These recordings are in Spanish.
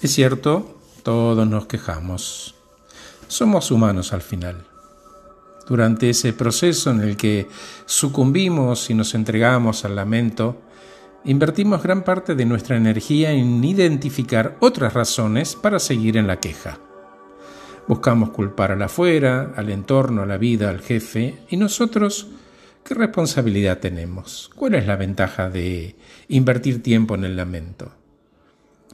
Es cierto, todos nos quejamos. Somos humanos al final. Durante ese proceso en el que sucumbimos y nos entregamos al lamento, invertimos gran parte de nuestra energía en identificar otras razones para seguir en la queja. Buscamos culpar al afuera, al entorno, a la vida, al jefe, y nosotros, ¿qué responsabilidad tenemos? ¿Cuál es la ventaja de invertir tiempo en el lamento?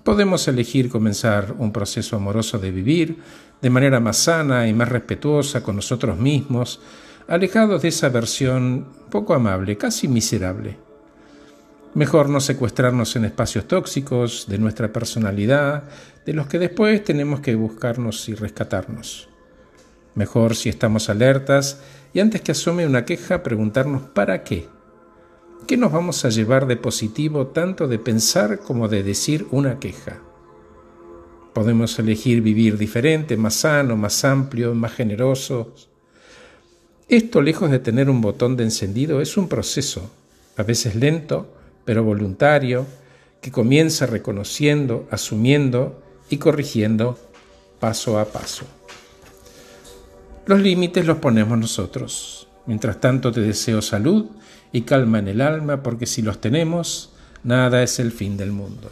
Podemos elegir comenzar un proceso amoroso de vivir de manera más sana y más respetuosa con nosotros mismos, alejados de esa versión poco amable, casi miserable. Mejor no secuestrarnos en espacios tóxicos de nuestra personalidad, de los que después tenemos que buscarnos y rescatarnos. Mejor si estamos alertas y antes que asome una queja preguntarnos ¿para qué? ¿Qué nos vamos a llevar de positivo tanto de pensar como de decir una queja? Podemos elegir vivir diferente, más sano, más amplio, más generoso. Esto, lejos de tener un botón de encendido, es un proceso, a veces lento, pero voluntario, que comienza reconociendo, asumiendo y corrigiendo paso a paso. Los límites los ponemos nosotros. Mientras tanto te deseo salud y calma en el alma, porque si los tenemos, nada es el fin del mundo.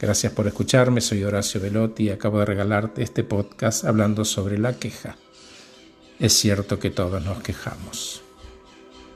Gracias por escucharme, soy Horacio Velotti y acabo de regalarte este podcast hablando sobre la queja. Es cierto que todos nos quejamos.